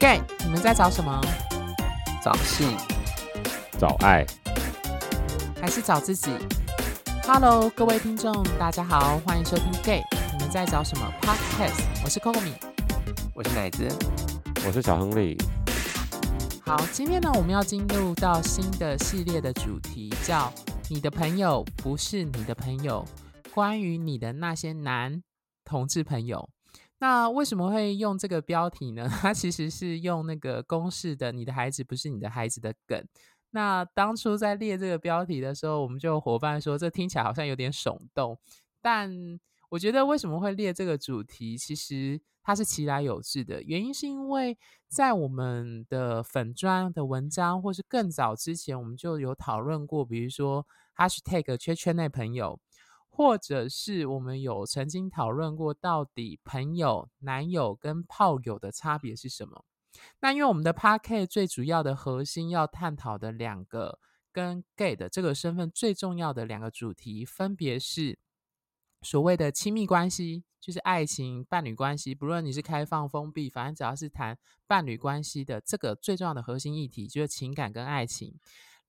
gay，你们在找什么？找性，找爱，还是找自己？Hello，各位听众，大家好，欢迎收听 gay，你们在找什么 Podcast？我是 Coco 米，我是奶子，我是小亨利。好，今天呢，我们要进入到新的系列的主题，叫“你的朋友不是你的朋友”，关于你的那些男同志朋友。那为什么会用这个标题呢？它其实是用那个公式的“你的孩子不是你的孩子”的梗。那当初在列这个标题的时候，我们就伙伴说，这听起来好像有点耸动。但我觉得为什么会列这个主题，其实它是其来有致的。原因是因为在我们的粉砖的文章，或是更早之前，我们就有讨论过，比如说 #hashtag 圈圈内朋友。或者是我们有曾经讨论过，到底朋友、男友跟炮友的差别是什么？那因为我们的 p a r k 最主要的核心要探讨的两个跟 gay 的这个身份最重要的两个主题，分别是所谓的亲密关系，就是爱情、伴侣关系，不论你是开放、封闭，反正只要是谈伴侣关系的这个最重要的核心议题，就是情感跟爱情。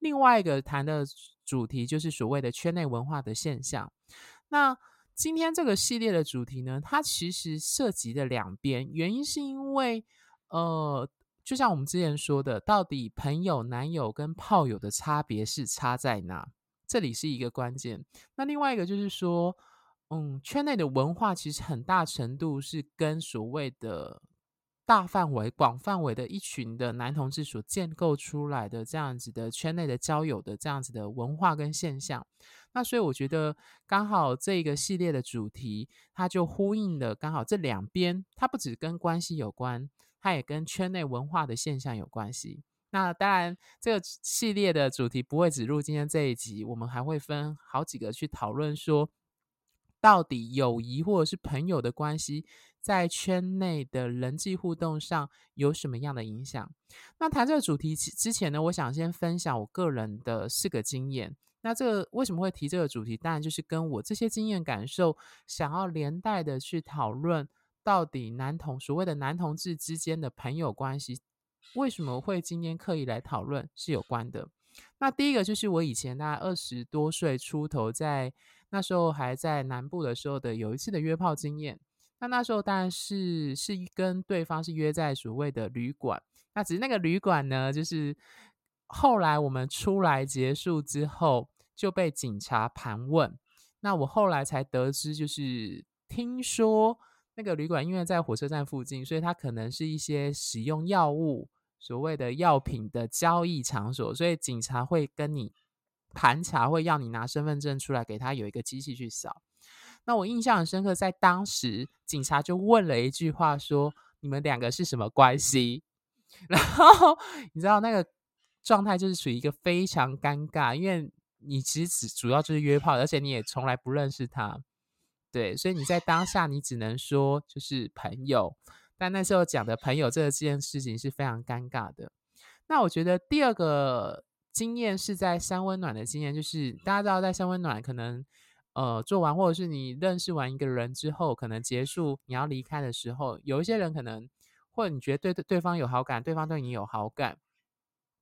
另外一个谈的主题就是所谓的圈内文化的现象。那今天这个系列的主题呢，它其实涉及的两边，原因是因为，呃，就像我们之前说的，到底朋友、男友跟炮友的差别是差在哪？这里是一个关键。那另外一个就是说，嗯，圈内的文化其实很大程度是跟所谓的。大范围、广范围的一群的男同志所建构出来的这样子的圈内的交友的这样子的文化跟现象，那所以我觉得刚好这个系列的主题，它就呼应了刚好这两边，它不只跟关系有关，它也跟圈内文化的现象有关系。那当然，这个系列的主题不会只录今天这一集，我们还会分好几个去讨论说，到底友谊或者是朋友的关系。在圈内的人际互动上有什么样的影响？那谈这个主题之前呢，我想先分享我个人的四个经验。那这个为什么会提这个主题？当然就是跟我这些经验感受，想要连带的去讨论，到底男同所谓的男同志之间的朋友关系，为什么会今天刻意来讨论是有关的。那第一个就是我以前大概二十多岁出头，在那时候还在南部的时候的有一次的约炮经验。那那时候当然是是跟对方是约在所谓的旅馆，那只是那个旅馆呢，就是后来我们出来结束之后就被警察盘问。那我后来才得知，就是听说那个旅馆因为在火车站附近，所以它可能是一些使用药物所谓的药品的交易场所，所以警察会跟你盘查，会要你拿身份证出来，给他有一个机器去扫。那我印象很深刻，在当时警察就问了一句话，说：“你们两个是什么关系？” 然后你知道那个状态就是处于一个非常尴尬，因为你其实主要就是约炮，而且你也从来不认识他，对，所以你在当下你只能说就是朋友。但那时候讲的朋友这件事情是非常尴尬的。那我觉得第二个经验是在三温暖的经验，就是大家知道在三温暖可能。呃，做完或者是你认识完一个人之后，可能结束你要离开的时候，有一些人可能，或者你觉得对对方有好感，对方对你有好感，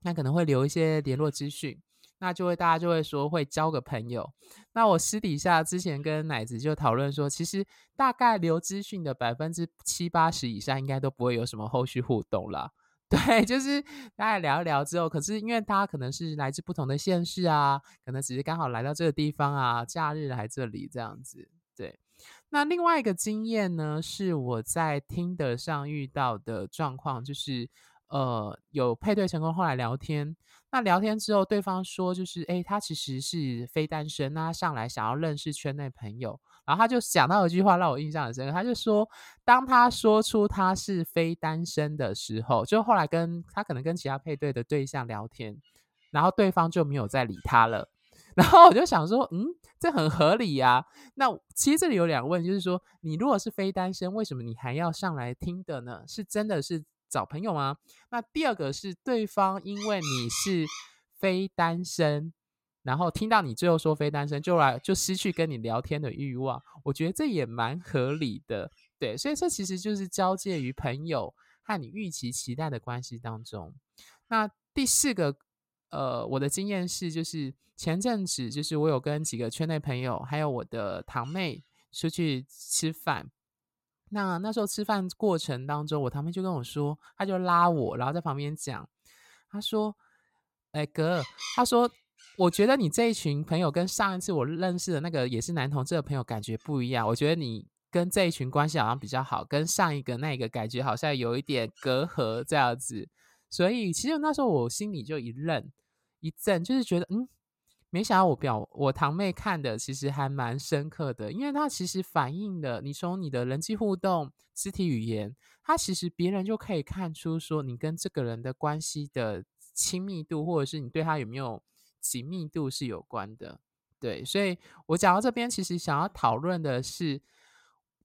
那可能会留一些联络资讯，那就会大家就会说会交个朋友。那我私底下之前跟奶子就讨论说，其实大概留资讯的百分之七八十以上，应该都不会有什么后续互动了。对，就是大家聊一聊之后，可是因为大家可能是来自不同的县市啊，可能只是刚好来到这个地方啊，假日来这里这样子。对，那另外一个经验呢，是我在听的上遇到的状况，就是呃，有配对成功，后来聊天，那聊天之后，对方说就是，哎，他其实是非单身，那上来想要认识圈内朋友。然后他就讲到一句话让我印象很深刻，他就说，当他说出他是非单身的时候，就后来跟他可能跟其他配对的对象聊天，然后对方就没有再理他了。然后我就想说，嗯，这很合理呀。那其实这里有两问，就是说，你如果是非单身，为什么你还要上来听的呢？是真的是找朋友吗？那第二个是对方因为你是非单身。然后听到你最后说非单身，就来就失去跟你聊天的欲望，我觉得这也蛮合理的，对，所以这其实就是交界于朋友和你预期期待的关系当中。那第四个，呃，我的经验是，就是前阵子，就是我有跟几个圈内朋友，还有我的堂妹出去吃饭。那那时候吃饭过程当中，我堂妹就跟我说，她就拉我，然后在旁边讲，她说：“哎哥，她说我觉得你这一群朋友跟上一次我认识的那个也是男同志的朋友感觉不一样。我觉得你跟这一群关系好像比较好，跟上一个那个感觉好像有一点隔阂这样子。所以其实那时候我心里就一愣一震，就是觉得嗯。”没想到我表我堂妹看的其实还蛮深刻的，因为她其实反映了你从你的人际互动、肢体语言，她其实别人就可以看出说你跟这个人的关系的亲密度，或者是你对他有没有紧密度是有关的。对，所以我讲到这边，其实想要讨论的是，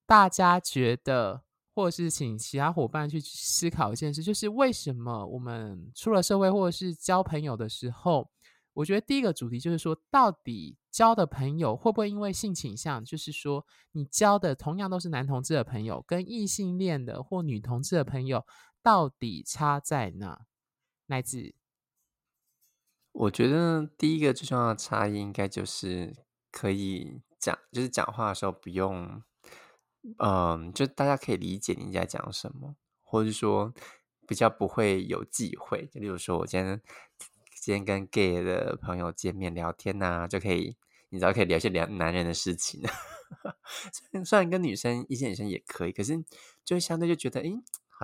大家觉得，或是请其他伙伴去思考一件事，就是为什么我们出了社会或者是交朋友的时候。我觉得第一个主题就是说，到底交的朋友会不会因为性倾向，就是说你交的同样都是男同志的朋友，跟异性恋的或女同志的朋友，到底差在哪？乃至，我觉得第一个最重要的差异，应该就是可以讲，就是讲话的时候不用，嗯，就大家可以理解你在讲什么，或者说比较不会有忌讳。就例如说，我今天。今天跟 gay 的朋友见面聊天呐，就可以，你知道可以聊一些聊男人的事情。虽然虽然跟女生一些女生也可以，可是就相对就觉得，哎，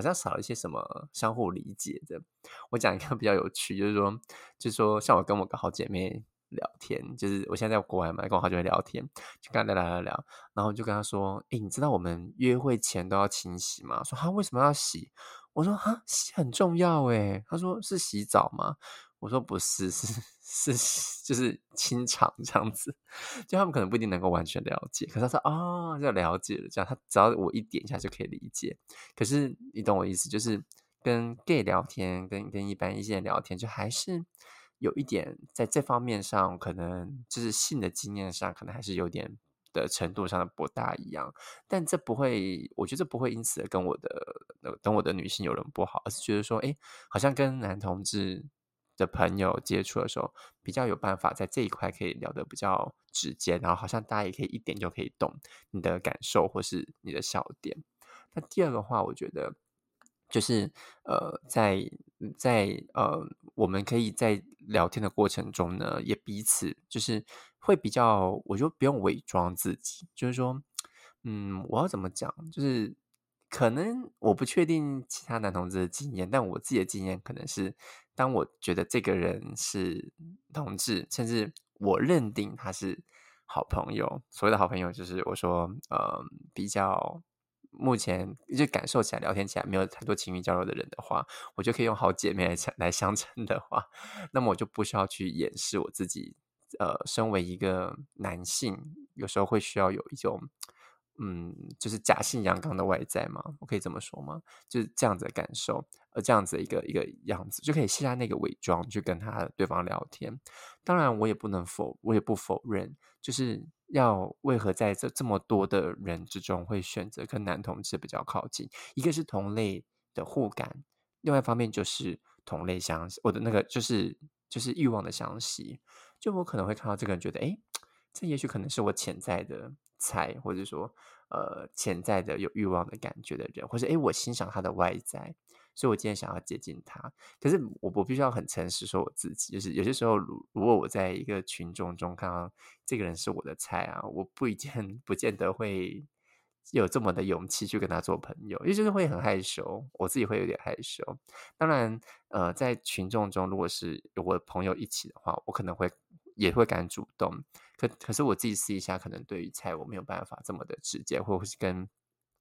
好像少了一些什么相互理解的。我讲一个比较有趣，就是说，就是说，像我跟我个好姐妹聊天，就是我现在在国外嘛，跟我好姐妹聊天，就跟她聊聊聊，然后就跟她说，哎，你知道我们约会前都要清洗吗？说她，为什么要洗？我说哈，洗很重要诶。她说是洗澡吗？我说不是，是是就是清场这样子，就他们可能不一定能够完全了解，可是他说哦，就了解了，这样他只要我一点一下就可以理解。可是你懂我意思，就是跟 gay 聊天，跟跟一般一些人聊天，就还是有一点在这方面上，可能就是性的经验上，可能还是有点的程度上的不大一样。但这不会，我觉得不会因此跟我的跟我的女性有人不好，而是觉得说，哎，好像跟男同志。的朋友接触的时候，比较有办法在这一块可以聊得比较直接，然后好像大家也可以一点就可以懂你的感受或是你的笑点。那第二个话，我觉得就是呃，在在呃，我们可以在聊天的过程中呢，也彼此就是会比较，我就不用伪装自己，就是说，嗯，我要怎么讲，就是。可能我不确定其他男同志的经验，但我自己的经验可能是，当我觉得这个人是同志，甚至我认定他是好朋友，所谓的好朋友就是我说，呃，比较目前就感受起来、聊天起来没有太多情欲交流的人的话，我就可以用好姐妹来 来相称的话，那么我就不需要去掩饰我自己，呃，身为一个男性，有时候会需要有一种。嗯，就是假性阳刚的外在嘛，我可以这么说吗？就是这样子的感受，呃，这样子一个一个样子，就可以卸下那个伪装，去跟他对方聊天。当然，我也不能否，我也不否认，就是要为何在这这么多的人之中，会选择跟男同志比较靠近？一个是同类的互感，另外一方面就是同类相，我的那个就是就是欲望的相吸。就我可能会看到这个人，觉得哎，这也许可能是我潜在的。菜，或者说，呃，潜在的有欲望的感觉的人，或者诶，我欣赏他的外在，所以我今天想要接近他。可是我我必须要很诚实说我自己，就是有些时候，如如果我在一个群众中看到这个人是我的菜啊，我不一见不见得会有这么的勇气去跟他做朋友，因为就是会很害羞，我自己会有点害羞。当然，呃，在群众中，如果是有我的朋友一起的话，我可能会。也会敢主动，可可是我自己试一下，可能对于菜我没有办法这么的直接，或者是跟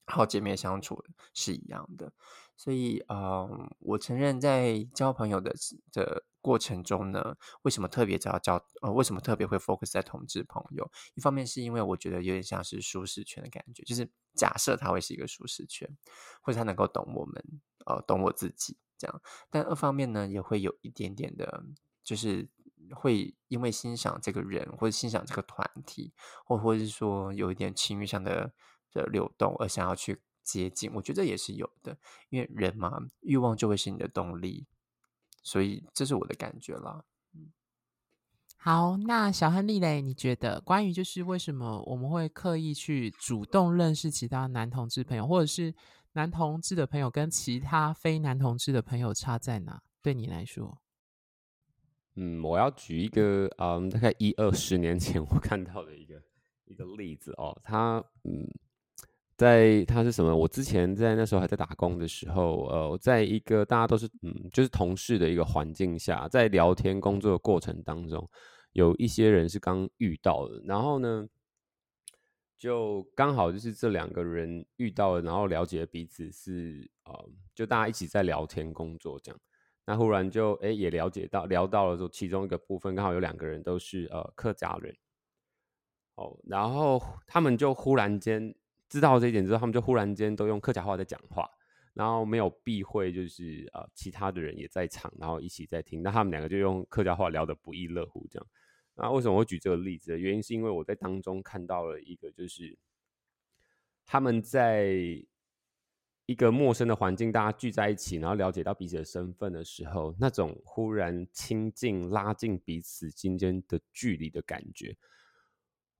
好姐妹相处是一样的。所以，嗯，我承认在交朋友的的过程中呢，为什么特别要交呃，为什么特别会 focus 在同志朋友？一方面是因为我觉得有点像是舒适圈的感觉，就是假设他会是一个舒适圈，或者他能够懂我们，呃，懂我自己这样。但二方面呢，也会有一点点的，就是。会因为欣赏这个人，或者欣赏这个团体，或或者是说有一点情欲上的的流动，而想要去接近。我觉得也是有的，因为人嘛，欲望就会是你的动力，所以这是我的感觉啦。好，那小亨利嘞，你觉得关于就是为什么我们会刻意去主动认识其他男同志朋友，或者是男同志的朋友跟其他非男同志的朋友差在哪？对你来说？嗯，我要举一个，嗯，大概一二十年前我看到的一个一个例子哦。他，嗯，在他是什么？我之前在那时候还在打工的时候，呃，在一个大家都是嗯，就是同事的一个环境下，在聊天工作的过程当中，有一些人是刚遇到的，然后呢，就刚好就是这两个人遇到了，然后了解彼此是啊，就大家一起在聊天工作这样。那忽然就哎也了解到聊到了说其中一个部分刚好有两个人都是呃客家人，哦，然后他们就忽然间知道这一点之后，他们就忽然间都用客家话在讲话，然后没有避讳就是呃其他的人也在场，然后一起在听，那他们两个就用客家话聊得不亦乐乎这样。那为什么会举这个例子？原因是因为我在当中看到了一个就是他们在。一个陌生的环境，大家聚在一起，然后了解到彼此的身份的时候，那种忽然亲近、拉近彼此之间的距离的感觉，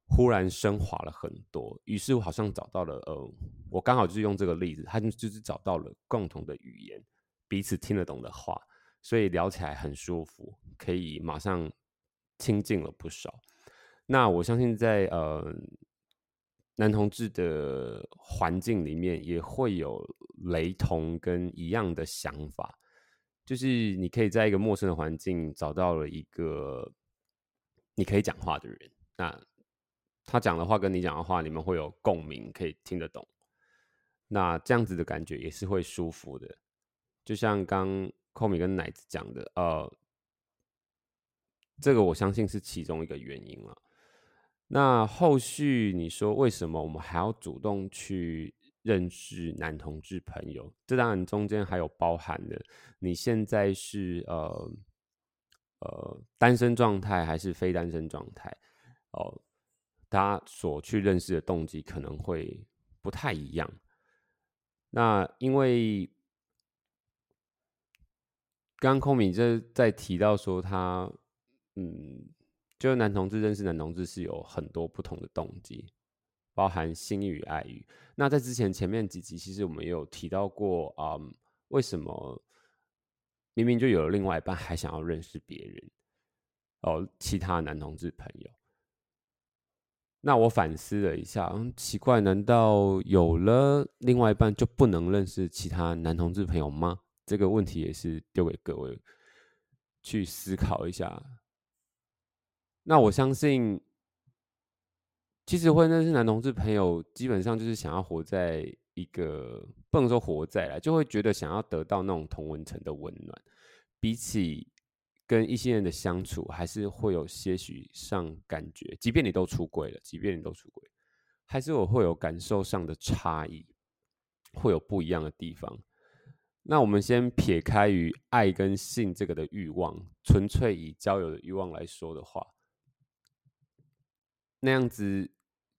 忽然升华了很多。于是我好像找到了，呃，我刚好就是用这个例子，他们就是找到了共同的语言，彼此听得懂的话，所以聊起来很舒服，可以马上亲近了不少。那我相信在呃。男同志的环境里面也会有雷同跟一样的想法，就是你可以在一个陌生的环境找到了一个你可以讲话的人，那他讲的话跟你讲的话，你们会有共鸣，可以听得懂，那这样子的感觉也是会舒服的。就像刚寇米跟奶子讲的，呃，这个我相信是其中一个原因了。那后续你说为什么我们还要主动去认识男同志朋友？这当然中间还有包含的，你现在是呃呃单身状态还是非单身状态？哦，大家所去认识的动机可能会不太一样。那因为刚刚空敏这在提到说他嗯。就是男同志认识男同志是有很多不同的动机，包含性与爱欲。那在之前前面几集，其实我们也有提到过啊，为什么明明就有了另外一半，还想要认识别人哦？其他男同志朋友。那我反思了一下，嗯，奇怪，难道有了另外一半就不能认识其他男同志朋友吗？这个问题也是丢给各位去思考一下。那我相信，其实会认识男同志朋友，基本上就是想要活在一个不能说活在了，就会觉得想要得到那种同文层的温暖。比起跟一些人的相处，还是会有些许上感觉。即便你都出轨了，即便你都出轨，还是我会有感受上的差异，会有不一样的地方。那我们先撇开于爱跟性这个的欲望，纯粹以交友的欲望来说的话。那样子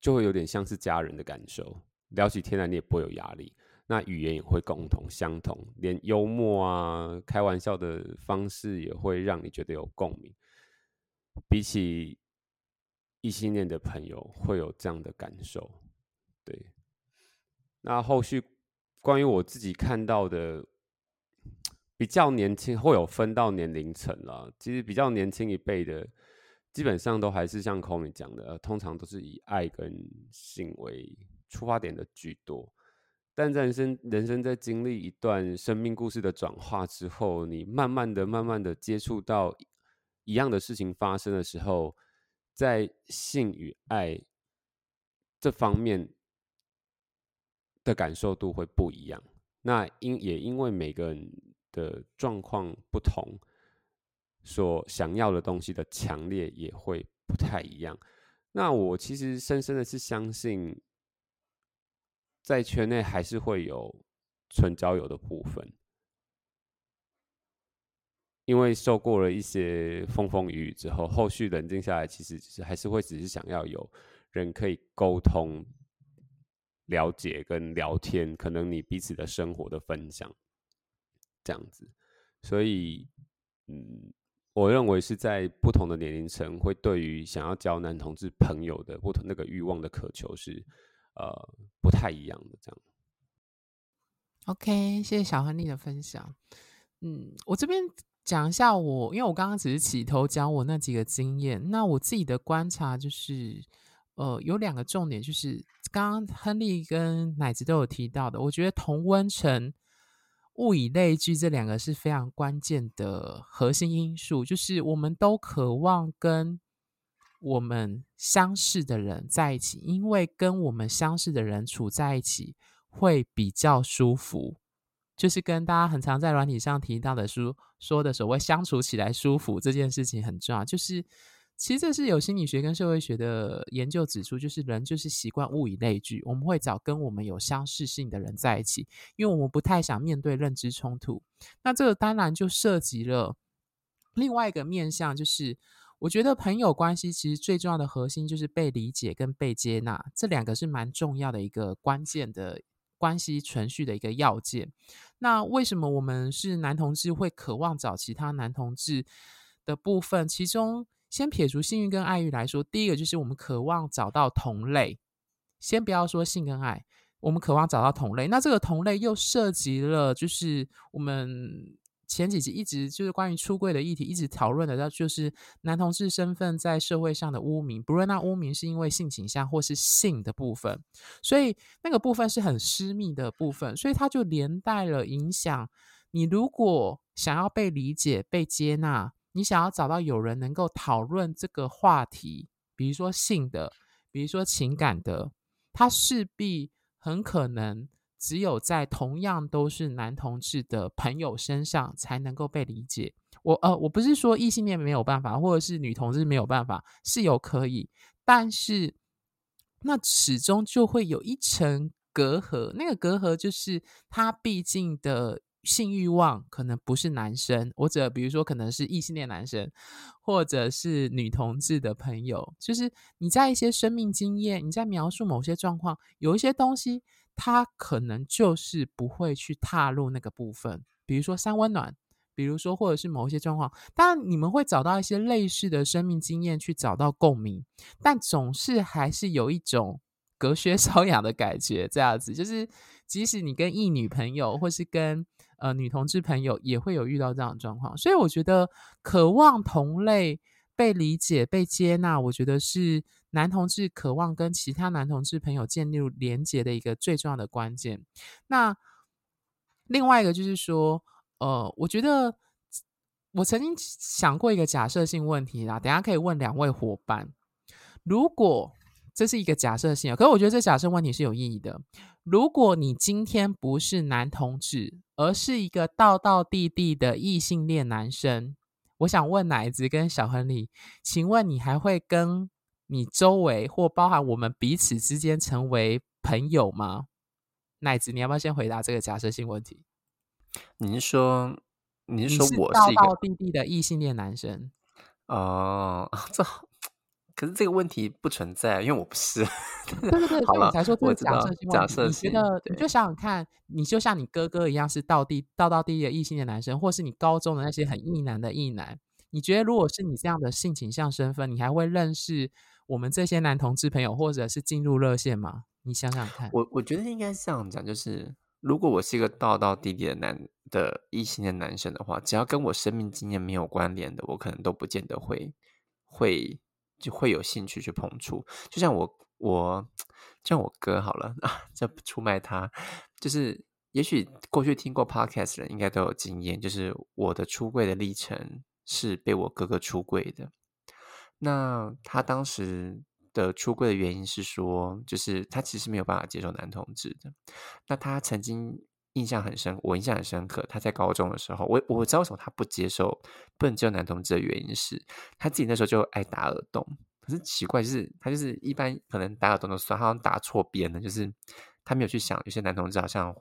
就会有点像是家人的感受，聊起天来你也不会有压力，那语言也会共同相同，连幽默啊、开玩笑的方式也会让你觉得有共鸣。比起异性恋的朋友会有这样的感受，对。那后续关于我自己看到的，比较年轻会有分到年龄层了，其实比较年轻一辈的。基本上都还是像 Komi 讲的，通常都是以爱跟性为出发点的居多。但在人生人生在经历一段生命故事的转化之后，你慢慢的、慢慢的接触到一样的事情发生的时候，在性与爱这方面的感受度会不一样。那因也因为每个人的状况不同。所想要的东西的强烈也会不太一样。那我其实深深的是相信，在圈内还是会有纯交友的部分，因为受过了一些风风雨雨之后，后续冷静下来，其实是还是会只是想要有人可以沟通，了解跟聊天，可能你彼此的生活的分享，这样子。所以，嗯，我认为是在不同的年龄层，会对于想要交男同志朋友的不同那个欲望的渴求是，呃，不太一样的。这样。OK，谢谢小亨利的分享。嗯，我这边讲一下我，因为我刚刚只是起头讲我那几个经验。那我自己的观察就是，呃，有两个重点，就是刚刚亨利跟奶子都有提到的，我觉得同温层。物以类聚，这两个是非常关键的核心因素。就是我们都渴望跟我们相似的人在一起，因为跟我们相似的人处在一起会比较舒服。就是跟大家很常在软体上提到的书说的所谓相处起来舒服这件事情很重要。就是。其实这是有心理学跟社会学的研究指出，就是人就是习惯物以类聚，我们会找跟我们有相似性的人在一起，因为我们不太想面对认知冲突。那这个当然就涉及了另外一个面向，就是我觉得朋友关系其实最重要的核心就是被理解跟被接纳，这两个是蛮重要的一个关键的关系存续的一个要件。那为什么我们是男同志会渴望找其他男同志的部分？其中先撇除性欲跟爱欲来说，第一个就是我们渴望找到同类。先不要说性跟爱，我们渴望找到同类。那这个同类又涉及了，就是我们前几集一直就是关于出柜的议题，一直讨论的，那就是男同志身份在社会上的污名。不论那污名是因为性倾向或是性的部分，所以那个部分是很私密的部分，所以它就连带了影响你。如果想要被理解、被接纳。你想要找到有人能够讨论这个话题，比如说性的，比如说情感的，他势必很可能只有在同样都是男同志的朋友身上才能够被理解。我呃，我不是说异性恋没有办法，或者是女同志没有办法，是有可以，但是那始终就会有一层隔阂，那个隔阂就是他毕竟的。性欲望可能不是男生，或者比如说可能是异性恋男生，或者是女同志的朋友，就是你在一些生命经验，你在描述某些状况，有一些东西，他可能就是不会去踏入那个部分，比如说三温暖，比如说或者是某一些状况，当然你们会找到一些类似的生命经验去找到共鸣，但总是还是有一种隔靴 搔痒的感觉，这样子，就是即使你跟异女朋友，或是跟呃，女同志朋友也会有遇到这样的状况，所以我觉得渴望同类被理解、被接纳，我觉得是男同志渴望跟其他男同志朋友建立连接的一个最重要的关键。那另外一个就是说，呃，我觉得我曾经想过一个假设性问题啦，等下可以问两位伙伴，如果这是一个假设性，可是我觉得这假设问题是有意义的。如果你今天不是男同志，而是一个道道地地的异性恋男生，我想问奶子跟小亨利，请问你还会跟你周围或包含我们彼此之间成为朋友吗？奶子，你要不要先回答这个假设性问题？你是说你是说我是道道地地的异性恋男生？哦，这。可是这个问题不存在，因为我不是。对对对，所以我才说这个假设性假设你觉得，你就想想看，你就像你哥哥一样，是道地道道地的异性的男生，或是你高中的那些很异男的异男，你觉得如果是你这样的性倾向身份，你还会认识我们这些男同志朋友，或者是进入热线吗？你想想看。我我觉得应该是这样讲，就是如果我是一个道道地地的男的异性的男生的话，只要跟我生命经验没有关联的，我可能都不见得会会。就会有兴趣去碰触，就像我，我像我哥好了啊，这出卖他，就是也许过去听过 podcast 的人应该都有经验，就是我的出柜的历程是被我哥哥出柜的。那他当时的出柜的原因是说，就是他其实没有办法接受男同志的。那他曾经印象很深，我印象很深刻。他在高中的时候，我我知道为什么他不接受不能接受男同志的原因是，他自己那时候就爱打耳洞。可是奇怪，就是他就是一般可能打耳洞都算，好像打错边了，就是他没有去想，有些男同志好像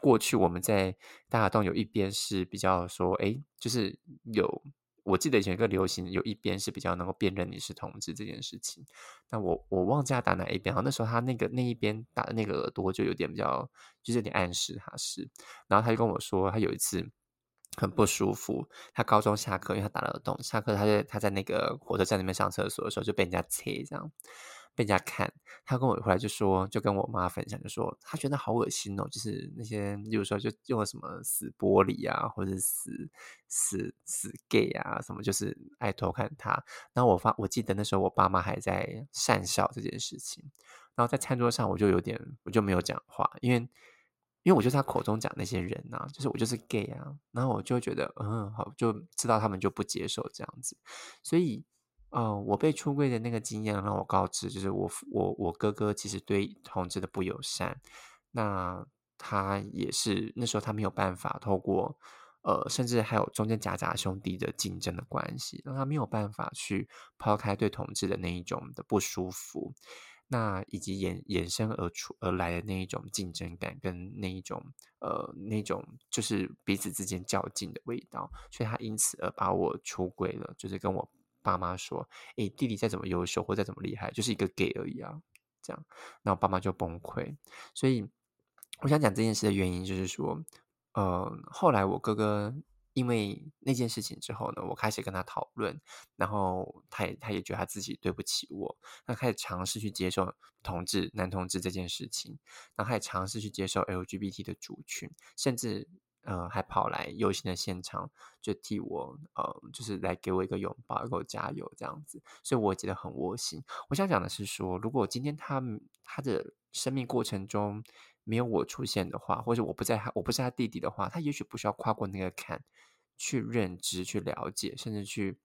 过去我们在打耳洞有一边是比较说，哎，就是有我记得以前一个流行，有一边是比较能够辨认你是同志这件事情。那我我忘记他打哪一边，然后那时候他那个那一边打的那个耳朵就有点比较，就是有点暗示他是。然后他就跟我说，他有一次很不舒服，他高中下课，因为他打了耳洞，下课他在他在那个火车站那边上厕所的时候就被人家切这样。被人家看，他跟我回来就说，就跟我妈分享，就说他觉得好恶心哦，就是那些，例如说就用了什么死玻璃啊，或者死死死 gay 啊，什么就是爱偷看他。然后我发，我记得那时候我爸妈还在讪笑这件事情，然后在餐桌上我就有点，我就没有讲话，因为因为我就是他口中讲那些人啊，就是我就是 gay 啊，然后我就觉得嗯好，就知道他们就不接受这样子，所以。呃，我被出柜的那个经验让我告知，就是我我我哥哥其实对同志的不友善，那他也是那时候他没有办法透过呃，甚至还有中间夹杂兄弟的竞争的关系，让他没有办法去抛开对同志的那一种的不舒服，那以及衍衍生而出而来的那一种竞争感跟那一种呃那种就是彼此之间较劲的味道，所以他因此而把我出柜了，就是跟我。爸妈说：“诶，弟弟再怎么优秀或再怎么厉害，就是一个 gay 而已啊。”这样，那我爸妈就崩溃。所以，我想讲这件事的原因，就是说，呃，后来我哥哥因为那件事情之后呢，我开始跟他讨论，然后他也他也觉得他自己对不起我，他开始尝试去接受同志男同志这件事情，然后他也尝试去接受 LGBT 的族群，甚至。呃，还跑来游行的现场，就替我，呃，就是来给我一个拥抱，给我加油这样子，所以我觉得很窝心。我想讲的是说，如果今天他他的生命过程中没有我出现的话，或者我不在他，我不是他弟弟的话，他也许不需要跨过那个坎，去认知、去了解，甚至去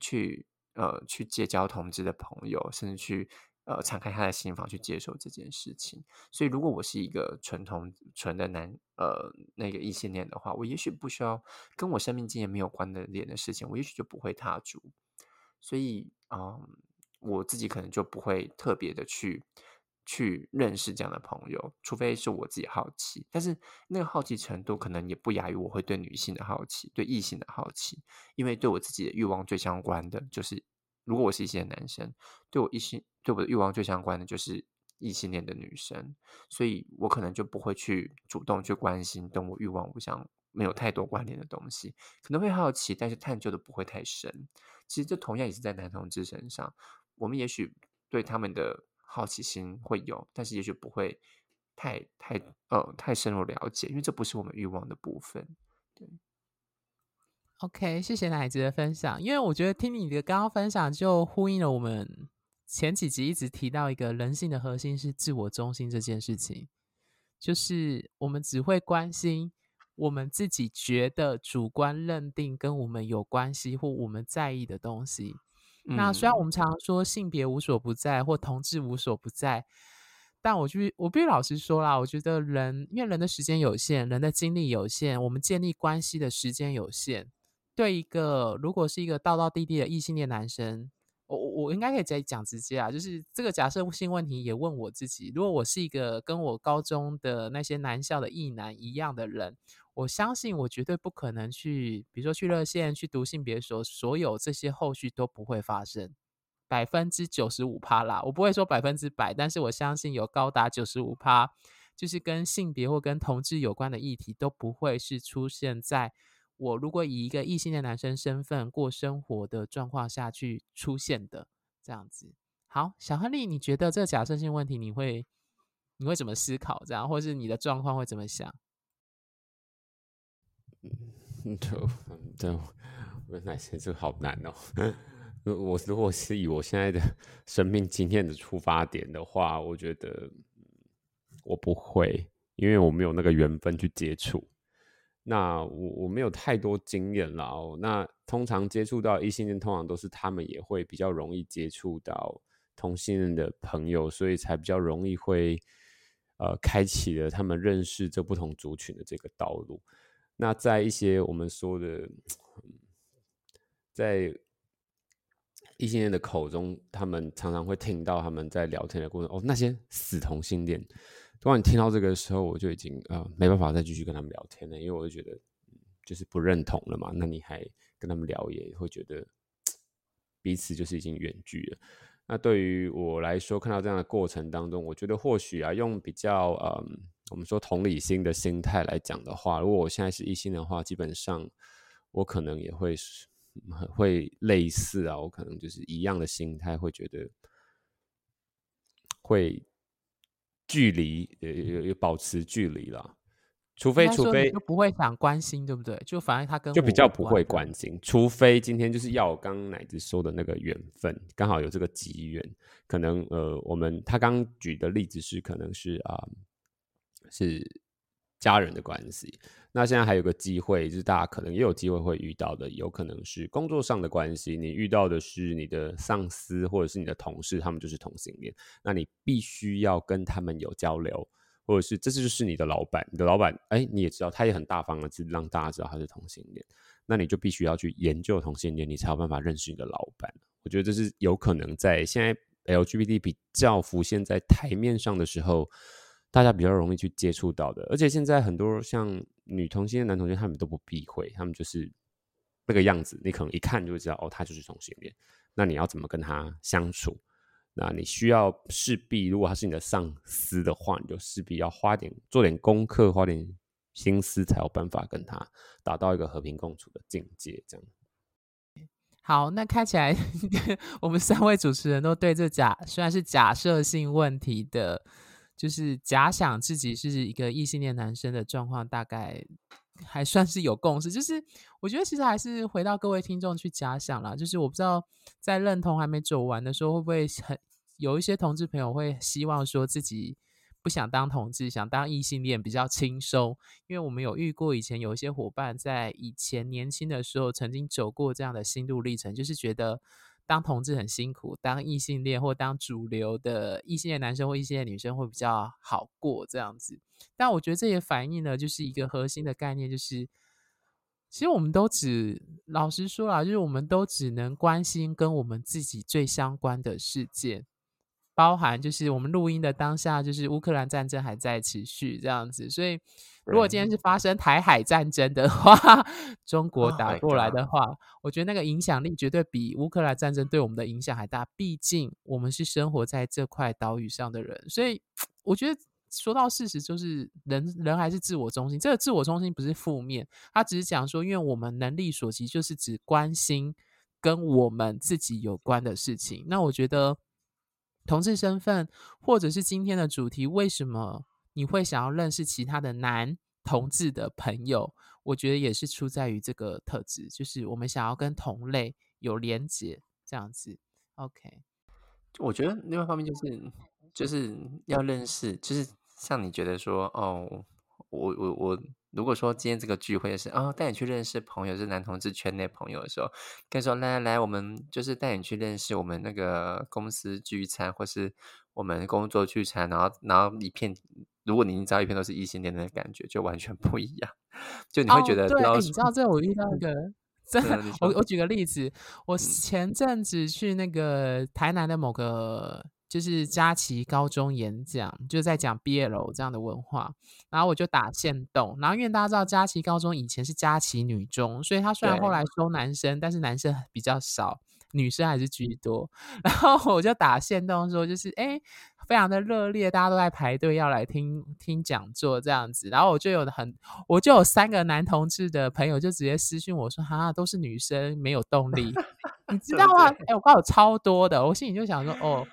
去呃去结交同志的朋友，甚至去。呃，敞开他的心房去接受这件事情。所以，如果我是一个纯同纯的男，呃，那个异性恋的话，我也许不需要跟我生命经验没有关的恋的事情，我也许就不会踏足。所以，嗯，我自己可能就不会特别的去去认识这样的朋友，除非是我自己好奇。但是，那个好奇程度可能也不亚于我会对女性的好奇，对异性的好奇，因为对我自己的欲望最相关的就是。如果我是一些男生，对我异性对我的欲望最相关的就是异性恋的女生，所以我可能就不会去主动去关心跟我欲望互相没有太多关联的东西，可能会好奇，但是探究的不会太深。其实这同样也是在男同志身上，我们也许对他们的好奇心会有，但是也许不会太太呃太深入了解，因为这不是我们欲望的部分，对。OK，谢谢奶子的分享。因为我觉得听你的刚刚分享，就呼应了我们前几集一直提到一个人性的核心是自我中心这件事情，就是我们只会关心我们自己觉得主观认定跟我们有关系或我们在意的东西。那虽然我们常常说性别无所不在或同志无所不在，但我就我必须老实说啦，我觉得人因为人的时间有限，人的精力有限，我们建立关系的时间有限。对一个如果是一个道道地地的异性恋男生，我我我应该可以直接讲直接啊，就是这个假设性问题也问我自己：如果我是一个跟我高中的那些男校的异男一样的人，我相信我绝对不可能去，比如说去热线去读性别所，所有这些后续都不会发生，百分之九十五趴啦，我不会说百分之百，但是我相信有高达九十五趴，就是跟性别或跟同志有关的议题都不会是出现在。我如果以一个异性的男生身份过生活的状况下去出现的这样子，好，小亨利，你觉得这个假设性问题你会你会怎么思考？这样，或是你的状况会怎么想？嗯，就就我奶先这好难哦。我如果是以我现在的生命经验的出发点的话，我觉得我不会，因为我没有那个缘分去接触。那我我没有太多经验啦哦。那通常接触到异性恋，通常都是他们也会比较容易接触到同性恋的朋友，所以才比较容易会呃开启了他们认识这不同族群的这个道路。那在一些我们说的，在异性恋的口中，他们常常会听到他们在聊天的过程哦，那些死同性恋。当你听到这个时候，我就已经呃没办法再继续跟他们聊天了，因为我就觉得就是不认同了嘛。那你还跟他们聊，也会觉得彼此就是已经远距了。那对于我来说，看到这样的过程当中，我觉得或许啊，用比较嗯，我们说同理心的心态来讲的话，如果我现在是一心的话，基本上我可能也会会类似啊，我可能就是一样的心态，会觉得会距离呃有保持距离了。除非除非就不会想关心，对不对？就反正他跟就比较不会关心，除非今天就是要我刚奶子说的那个缘分，刚好有这个机缘，可能呃，我们他刚举的例子是可能是啊是家人的关系，那现在还有个机会，就是大家可能也有机会会遇到的，有可能是工作上的关系，你遇到的是你的上司或者是你的同事，他们就是同性恋，那你必须要跟他们有交流。或者是这次就是你的老板，你的老板，哎，你也知道，他也很大方的，是让大家知道他是同性恋，那你就必须要去研究同性恋，你才有办法认识你的老板。我觉得这是有可能在现在 LGBT 比较浮现在台面上的时候，大家比较容易去接触到的。而且现在很多像女同性恋、男同性恋，他们都不避讳，他们就是那个样子，你可能一看就知道，哦，他就是同性恋。那你要怎么跟他相处？那你需要势必，如果他是你的上司的话，你就势必要花点做点功课，花点心思，才有办法跟他达到一个和平共处的境界。这样。好，那看起来 我们三位主持人都对这假虽然是假设性问题的，就是假想自己是一个异性恋男生的状况，大概。还算是有共识，就是我觉得其实还是回到各位听众去假想啦。就是我不知道在认同还没走完的时候，会不会很有一些同志朋友会希望说自己不想当同志，想当异性恋比较轻松。因为我们有遇过以前有一些伙伴在以前年轻的时候曾经走过这样的心路历程，就是觉得。当同志很辛苦，当异性恋或当主流的异性恋男生或异性恋女生会比较好过这样子。但我觉得这也反映了就是一个核心的概念，就是其实我们都只老实说啦，就是我们都只能关心跟我们自己最相关的事件。包含就是我们录音的当下，就是乌克兰战争还在持续这样子，所以如果今天是发生台海战争的话，中国打过来的话，我觉得那个影响力绝对比乌克兰战争对我们的影响还大。毕竟我们是生活在这块岛屿上的人，所以 我觉得说到事实，就是人人还是自我中心。这个自我中心不是负面，他只是讲说，因为我们能力所及，就是只关心跟我们自己有关的事情。那我觉得。同志身份，或者是今天的主题，为什么你会想要认识其他的男同志的朋友？我觉得也是出在于这个特质，就是我们想要跟同类有连结，这样子。OK，我觉得另外一方面就是就是要认识，就是像你觉得说，哦，我我我。如果说今天这个聚会是哦，带你去认识朋友，是男同志圈内朋友的时候，可以说来来来，我们就是带你去认识我们那个公司聚餐，或是我们工作聚餐，然后然后一片，如果你知道一片都是异性恋的感觉，就完全不一样。就你会觉得，对，你知道这我遇到一个，真的，我我举个例子，我前阵子去那个台南的某个。就是佳琪高中演讲，就在讲 BL 这样的文化，然后我就打线动，然后因为大家知道佳琪高中以前是佳琪女中，所以他虽然后来收男生，但是男生比较少，女生还是居多。然后我就打线动说，就是哎，非常的热烈，大家都在排队要来听听讲座这样子。然后我就有很，我就有三个男同志的朋友就直接私信我说，哈，都是女生，没有动力，你知道吗？哎，我告诉超多的，我心里就想说，哦。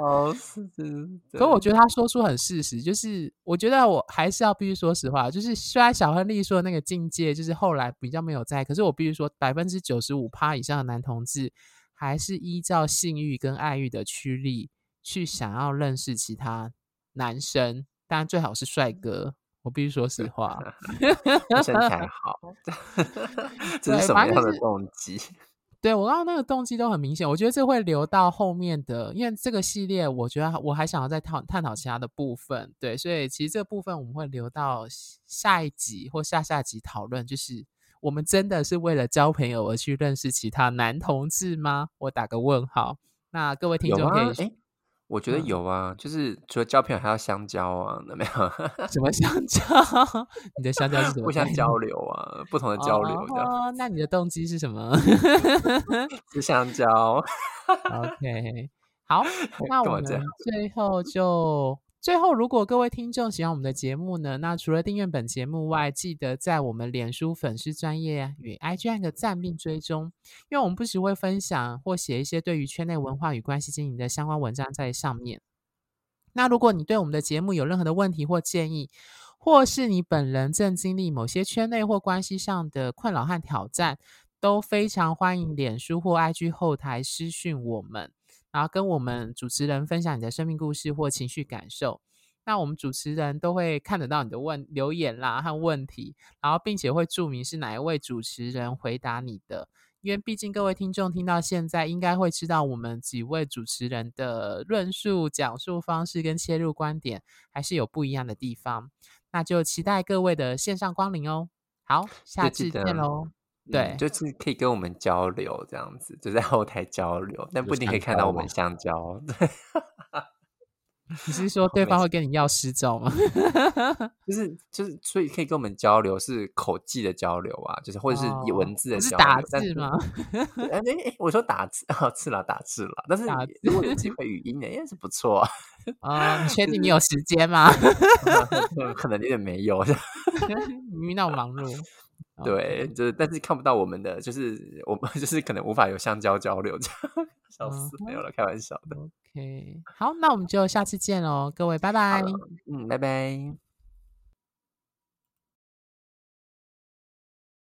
哦，是可我觉得他说出很事实，就是我觉得我还是要必须说实话，就是虽然小亨利说的那个境界，就是后来比较没有在，可是我必须说，百分之九十五趴以上的男同志还是依照性欲跟爱欲的驱力去想要认识其他男生，当然最好是帅哥。我必须说实话，身材好，这是什么样的动机？对我刚刚那个动机都很明显，我觉得这会留到后面的，因为这个系列，我觉得我还想要再探探讨其他的部分，对，所以其实这部分我们会留到下一集或下下集讨论，就是我们真的是为了交朋友而去认识其他男同志吗？我打个问号。那各位听众可以，我觉得嗯有啊，就是除了交朋友还要相交啊，有没有？什么香蕉？你的香蕉是什么？互相交 流啊，不同的交流这样，哦，那你的动机是什么吃香蕉。？OK，好，那我们最后就最后，如果各位听众喜欢我们的节目呢，那除了订阅本节目外，记得在我们脸书粉丝专业与 IG 按个赞并追踪，因为我们不时会分享或写一些对于圈内文化与关系经营的相关文章在上面。那如果你对我们的节目有任何的问题或建议，或是你本人正经历某些圈内或关系上的困扰和挑战，都非常欢迎脸书或 IG 后台私讯我们，然后跟我们主持人分享你的生命故事或情绪感受。那我们主持人都会看得到你的问留言啦和问题，然后并且会注明是哪一位主持人回答你的。因为毕竟各位听众听到现在，应该会知道我们几位主持人的论述、讲述方式跟切入观点还是有不一样的地方。那就期待各位的线上光临哦。好，下次见喽。嗯对就是可以跟我们交流这样子，就在后台交流，但不一定可以看到我们香蕉。对，你是说对方会跟你要失照吗？就是就是，所以可以跟我们交流，是口技的交流啊，就是或者是文字的交流是打字吗？哎哎哎，我说打字哦，是啦，打字啦。但是如果有机会语音的，也是不错啊。哦，你确定你有时间吗？可能有点没有，你遇到忙碌。对，就是但是看不到我们的，就是我们 就是可能无法有相交交流这样，笑死，没有了，开玩笑的。OK，好，那我们就下次见喽，各位，拜拜。嗯，拜拜。